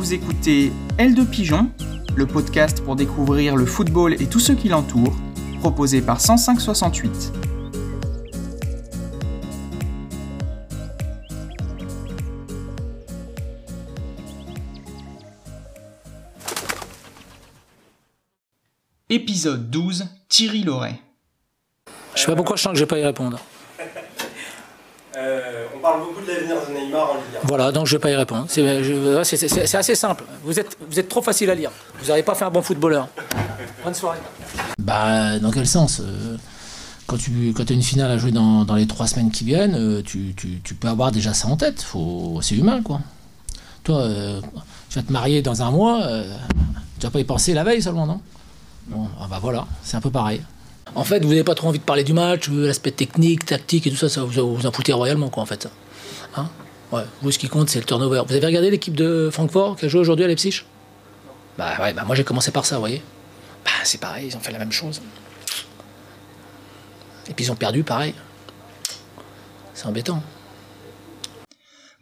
Vous écoutez L de Pigeon, le podcast pour découvrir le football et tout ce qui l'entoure, proposé par 10568. Épisode 12, Thierry Loret. Je sais pas pourquoi je sens que je vais pas y répondre. Euh, on parle beaucoup de l'avenir de Neymar en Ligue 1. Voilà, donc je vais pas y répondre. C'est je- c'est- c'est- c'est assez simple. Vous êtes, vous êtes trop facile à lire. Vous n'avez pas fait un bon footballeur. Bonne soirée. Bah, dans quel sens euh, Quand tu quand as une finale à jouer dans, dans les trois semaines qui viennent, euh, tu, tu- tu peux avoir déjà ça en tête. Faut, c'est humain, quoi. Toi, euh, tu vas te marier dans un mois, euh, tu vas pas y penser la veille seulement, non? Bon, ah bah voilà, c'est un peu pareil. En fait, vous n'avez pas trop envie de parler du match, euh, l'aspect technique, tactique et tout ça, ça vous, vous en foutez royalement, quoi, en fait. Hein ouais. Vous, ce qui compte, c'est le turnover. Vous avez regardé l'équipe de Francfort qui a joué aujourd'hui à Leipzig? Bah ouais, bah moi j'ai commencé par ça, vous voyez. Bah c'est pareil, ils ont fait la même chose. Et puis ils ont perdu, pareil. C'est embêtant.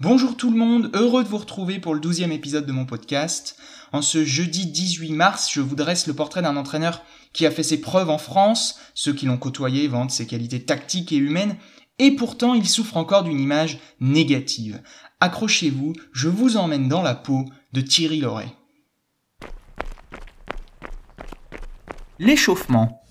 Bonjour tout le monde, heureux de vous retrouver pour le 12e épisode de mon podcast. En ce jeudi 18 mars, je vous dresse le portrait d'un entraîneur qui a fait ses preuves en France, ceux qui l'ont côtoyé vantent ses qualités tactiques et humaines, et pourtant il souffre encore d'une image négative. Accrochez-vous, je vous emmène dans la peau de Thierry Loret. L'échauffement.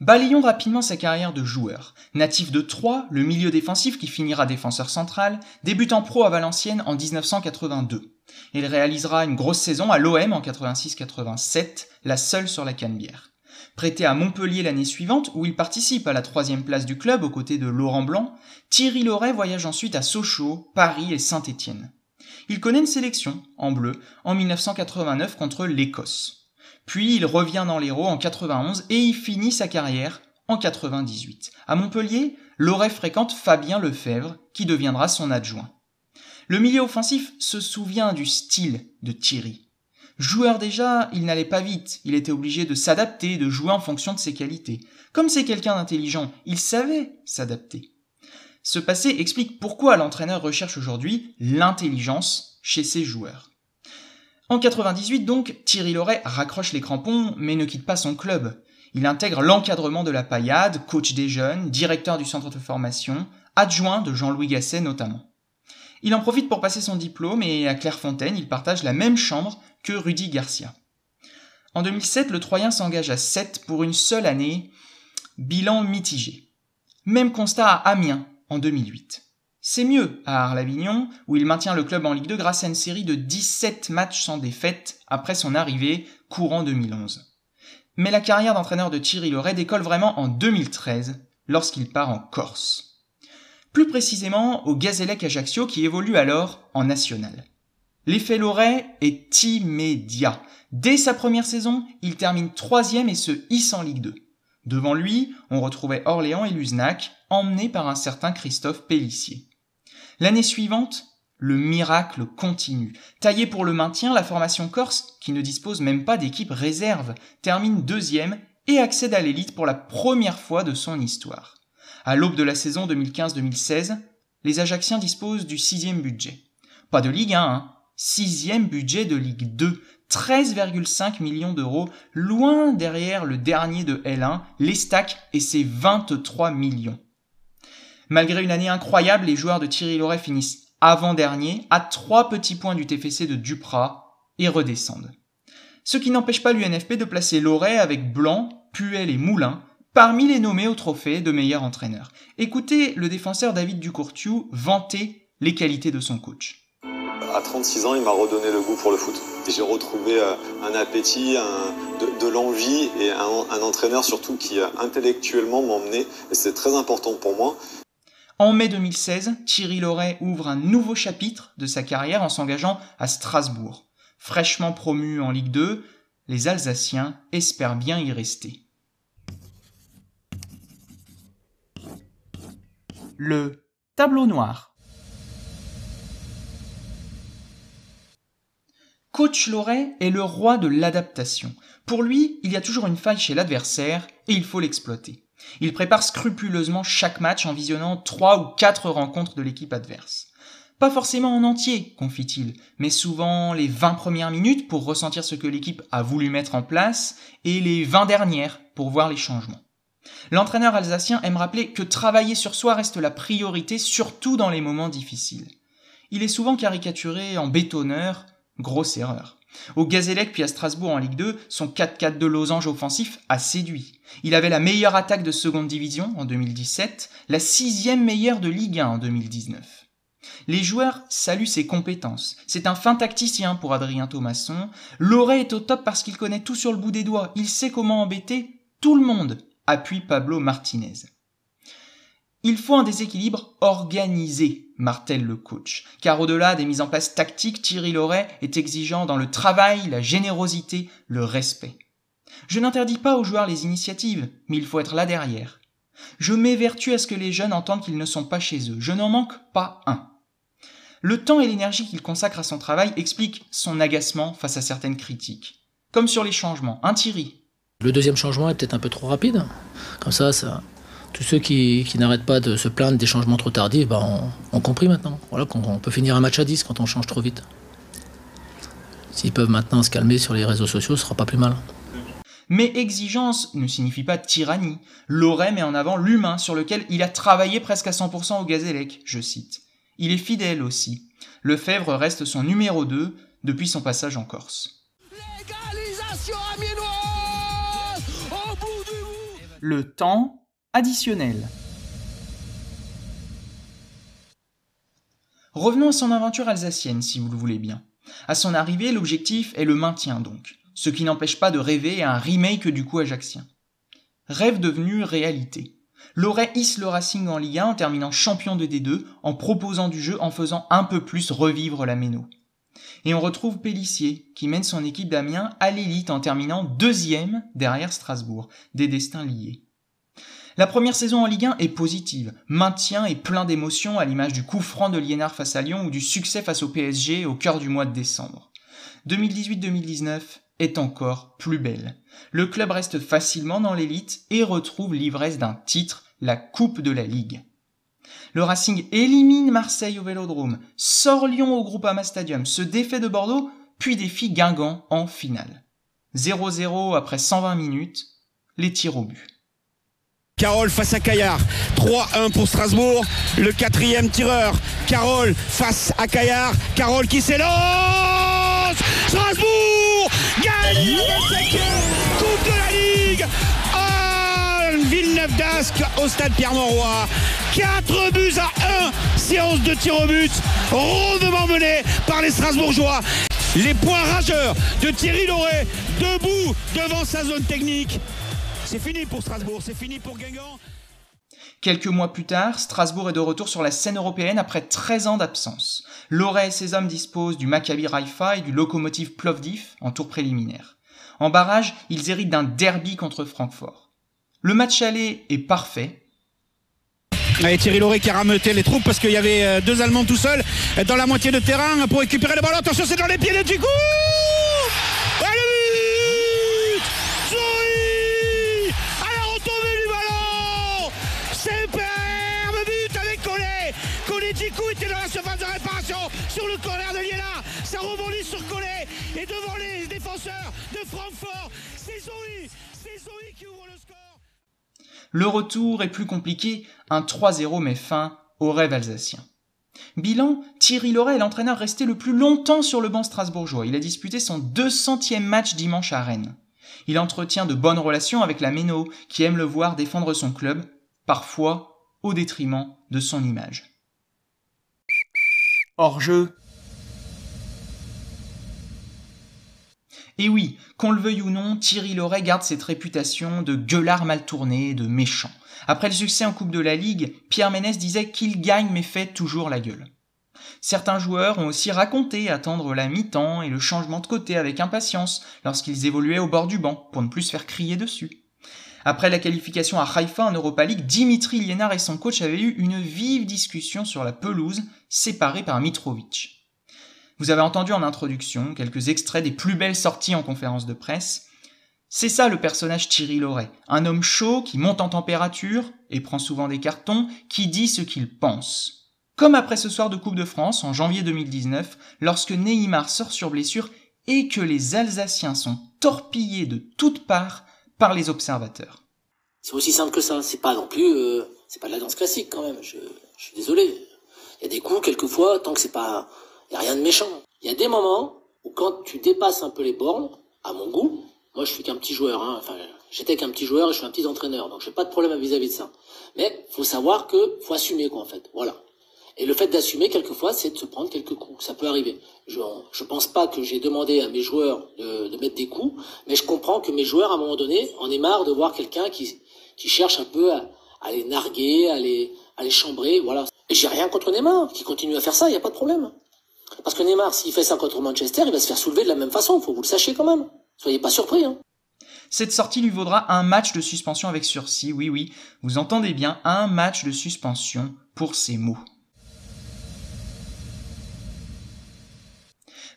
Balayons rapidement sa carrière de joueur. Natif de Troyes, le milieu défensif qui finira défenseur central, débute en pro à Valenciennes en 1982. Il réalisera une grosse saison à l'OM en 86-87, la seule sur la Canebière. Prêté à Montpellier l'année suivante, où il participe à la troisième place du club aux côtés de Laurent Blanc, Thierry Loret voyage ensuite à Sochaux, Paris et Saint-Étienne. Il connaît une sélection, en bleu, en 1989 contre l'Écosse. Puis il revient dans l'Hérault en 91 et il finit sa carrière en 98. À Montpellier, Loret fréquente Fabien Lefebvre, qui deviendra son adjoint. Le milieu offensif se souvient du style de Thierry. Joueur déjà, il n'allait pas vite, il était obligé de s'adapter, de jouer en fonction de ses qualités. Comme c'est quelqu'un d'intelligent, il savait s'adapter. Ce passé explique pourquoi l'entraîneur recherche aujourd'hui l'intelligence chez ses joueurs. En 98 donc, Thierry Loret raccroche les crampons mais ne quitte pas son club. Il intègre l'encadrement de la paillade, coach des jeunes, directeur du centre de formation, adjoint de Jean-Louis Gasset notamment. Il en profite pour passer son diplôme et à Clairefontaine, il partage la même chambre que Rudy Garcia. En 2007, le Troyen s'engage à 7 pour une seule année, bilan mitigé. Même constat à Amiens en 2008. C'est mieux à Arles-Avignon, où il maintient le club en Ligue 2 grâce à une série de 17 matchs sans défaite après son arrivée courant 2011. Mais la carrière d'entraîneur de Thierry Loret décolle vraiment en 2013, lorsqu'il part en Corse. Plus précisément au Gazélec Ajaccio qui évolue alors en national. L'effet Loret est immédiat. Dès sa première saison, il termine troisième et se hisse en Ligue 2. Devant lui, on retrouvait Orléans et Luznac, emmenés par un certain Christophe Pellissier. L'année suivante, le miracle continue. Taillé pour le maintien, la formation corse, qui ne dispose même pas d'équipe réserve, termine deuxième et accède à l'élite pour la première fois de son histoire. À l'aube de la saison 2015-2016, les Ajacciens disposent du sixième budget. Pas de Ligue 1, hein, sixième budget de Ligue 2, 13,5 millions d'euros, loin derrière le dernier de L1, l'Estac et ses 23 millions. Malgré une année incroyable, les joueurs de Thierry Loret finissent avant-dernier, à trois petits points du TFC de Duprat, et redescendent. Ce qui n'empêche pas l'UNFP de placer Loret avec Blanc, Puel et Moulin parmi les nommés au trophée de meilleur entraîneur. Écoutez le défenseur David Ducourtiou vanter les qualités de son coach. À 36 ans, il m'a redonné le goût pour le foot. J'ai retrouvé euh, un appétit, un- de, de l'envie et un, un entraîneur surtout qui euh, intellectuellement m'emmenait. Et c'est très important pour moi. En mai 2016, Thierry Loret ouvre un nouveau chapitre de sa carrière en s'engageant à Strasbourg. Fraîchement promu en Ligue 2, les Alsaciens espèrent bien y rester. Le tableau noir. Coach Loret est le roi de l'adaptation. Pour lui, il y a toujours une faille chez l'adversaire et il faut l'exploiter. Il prépare scrupuleusement chaque match en visionnant trois ou quatre rencontres de l'équipe adverse. Pas forcément en entier, confie-t-il, mais souvent les 20 premières minutes pour ressentir ce que l'équipe a voulu mettre en place et les 20 dernières pour voir les changements. L'entraîneur alsacien aime rappeler que travailler sur soi reste la priorité, surtout dans les moments difficiles. Il est souvent caricaturé en bétonneur, grosse erreur. Au Gazélec puis à Strasbourg en Ligue 2, son 4-4 de losange offensif a séduit. Il avait la meilleure attaque de seconde division en 2017, la sixième meilleure de Ligue 1 en 2019. Les joueurs saluent ses compétences. C'est un fin tacticien pour Adrien Thomasson. Loret est au top parce qu'il connaît tout sur le bout des doigts. Il sait comment embêter tout le monde, appuie Pablo Martinez. Il faut un déséquilibre organisé, martèle le coach, car au-delà des mises en place tactiques, Thierry Loret est exigeant dans le travail, la générosité, le respect. Je n'interdis pas aux joueurs les initiatives, mais il faut être là derrière. Je m'évertue à ce que les jeunes entendent qu'ils ne sont pas chez eux. Je n'en manque pas un. Le temps et l'énergie qu'il consacre à son travail expliquent son agacement face à certaines critiques. Comme sur les changements. Un Thierry? Le deuxième changement est peut-être un peu trop rapide. Comme ça, ça, tous ceux qui, n'arrêtent pas de se plaindre des changements trop tardifs ben, ont, compris maintenant. Voilà qu'on peut finir un match à 10 quand on change trop vite. S'ils peuvent maintenant se calmer sur les réseaux sociaux, ce sera pas plus mal. Mais exigence ne signifie pas tyrannie. Loret met en avant l'humain sur lequel il a travaillé presque à 100% au Gazélec, je cite. Il est fidèle aussi. Lefebvre reste son numéro 2 depuis son passage en Corse. Le temps additionnel. Revenons à son aventure alsacienne, si vous le voulez bien. À son arrivée, l'objectif est le maintien donc, ce qui n'empêche pas de rêver à un remake du coup ajaxien. Rêve devenu réalité. Loret hisse le Racing en Ligue 1 en terminant champion de D2, en proposant du jeu, en faisant un peu plus revivre la Méno. Et on retrouve Pellissier, qui mène son équipe d'Amiens à l'élite en terminant deuxième derrière Strasbourg, des destins liés. La première saison en Ligue 1 est positive, maintien et plein d'émotions à l'image du coup franc de Liénard face à Lyon ou du succès face au PSG au cœur du mois de décembre. 2018-2019 est encore plus belle. Le club reste facilement dans l'élite et retrouve l'ivresse d'un titre, la Coupe de la Ligue. Le Racing élimine Marseille au Vélodrome, sort Lyon au Groupama Stadium, se défait de Bordeaux, puis défie Guingamp en finale. 0-0 après 120 minutes, les tirs au but. Carole face à Caillard. 3-1 pour Strasbourg. Le quatrième tireur. Carole face à Caillard. Carole qui s'élance. Strasbourg gagne Coupe de la Ligue. Oh, Villeneuve d'Ascq au stade Pierre-Mauroy. 4 buts à 1. Séance de tir au but. Rondement menée par les Strasbourgeois. Les points rageurs de Thierry Loret, debout devant sa zone technique. C'est fini pour Strasbourg, c'est fini pour Guingamp. Quelques mois plus tard, Strasbourg est de retour sur la scène européenne après 13 ans d'absence. Loret et ses hommes disposent du Maccabi Raifa et du Lokomotiv Plovdiv en tour préliminaire. En barrage, ils héritent d'un derby contre Francfort. Le match aller est parfait. Allez, Thierry Loret qui a rameuté les troupes parce qu'il y avait euh, deux Allemands tout seuls dans la moitié de terrain pour récupérer le ballon. Attention, c'est dans les pieds de Djikou sur le corner de Liela. Ça rebondit sur Collet et devant les défenseurs de Francfort. C'est Zoé, c'est Zoé qui ouvre le score. Le retour est plus compliqué. Un 3-0 met fin au rêve alsacien. Bilan, Thierry Loret est l'entraîneur resté le plus longtemps sur le banc strasbourgeois. Il a disputé son 200e match dimanche à Rennes. Il entretient de bonnes relations avec la Méno, qui aime le voir défendre son club, parfois au détriment de son image hors-jeu. Et oui, qu'on le veuille ou non, Thierry Loret garde cette réputation de gueulard mal tourné, de méchant. Après le succès en Coupe de la Ligue, Pierre Ménès disait qu'il gagne mais fait toujours la gueule. Certains joueurs ont aussi raconté attendre la mi-temps et le changement de côté avec impatience lorsqu'ils évoluaient au bord du banc pour ne plus se faire crier dessus. Après la qualification à Haïfa en Europa League, Dimitri Liénard et son coach avaient eu une vive discussion sur la pelouse, séparée par Mitrovic. Vous avez entendu en introduction quelques extraits des plus belles sorties en conférence de presse. C'est ça le personnage Thierry Loret, un homme chaud qui monte en température et prend souvent des cartons, qui dit ce qu'il pense. comme après ce soir de Coupe de France en janvier 2019, lorsque Neymar sort sur blessure et que les Alsaciens sont torpillés de toutes parts par les observateurs. C'est aussi simple que ça, c'est pas non plus, euh, c'est pas de la danse classique quand même, je, je suis désolé. Il y a des coups, quelquefois, tant que c'est pas, il y a rien de méchant. Il y a des moments où quand tu dépasses un peu les bornes, à mon goût, moi je suis qu'un petit joueur, hein, enfin, j'étais qu'un petit joueur et je suis un petit entraîneur, donc j'ai pas de problème vis-à-vis de ça. Mais faut savoir que faut assumer quoi en fait, voilà. Et le fait d'assumer, quelquefois, c'est de se prendre quelques coups. Ça peut arriver. Je ne pense pas que j'ai demandé à mes joueurs de, mettre des coups, mais je comprends que mes joueurs, à un moment donné, en aient marre de voir quelqu'un qui, qui cherche un peu à, les narguer, à les, à les chambrer, voilà. Et j'ai rien contre Neymar, qui continue à faire ça, il n'y a pas de problème. Parce que Neymar, s'il fait ça contre Manchester, il va se faire soulever de la même façon, faut que vous le sachiez quand même. Soyez pas surpris, hein. Cette sortie lui vaudra un match de suspension avec sursis, oui oui, vous entendez bien, un match de suspension pour ces mots.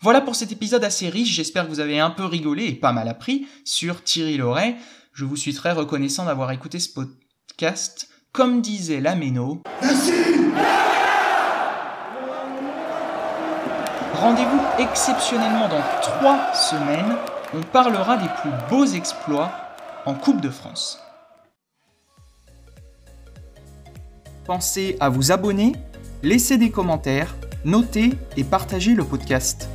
Voilà pour cet épisode assez riche, j'espère que vous avez un peu rigolé et pas mal appris sur Thierry Loret. Je vous suis très reconnaissant d'avoir écouté ce podcast. Comme disait Lameno. Rendez-vous exceptionnellement dans trois semaines. On parlera des plus beaux exploits en Coupe de France. Pensez à vous abonner, laisser des commentaires, noter et partager le podcast.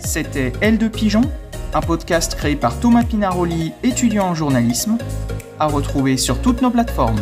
C'était L de Pigeon, un podcast créé par Thomas Pinaroli, étudiant en journalisme, à retrouver sur toutes nos plateformes.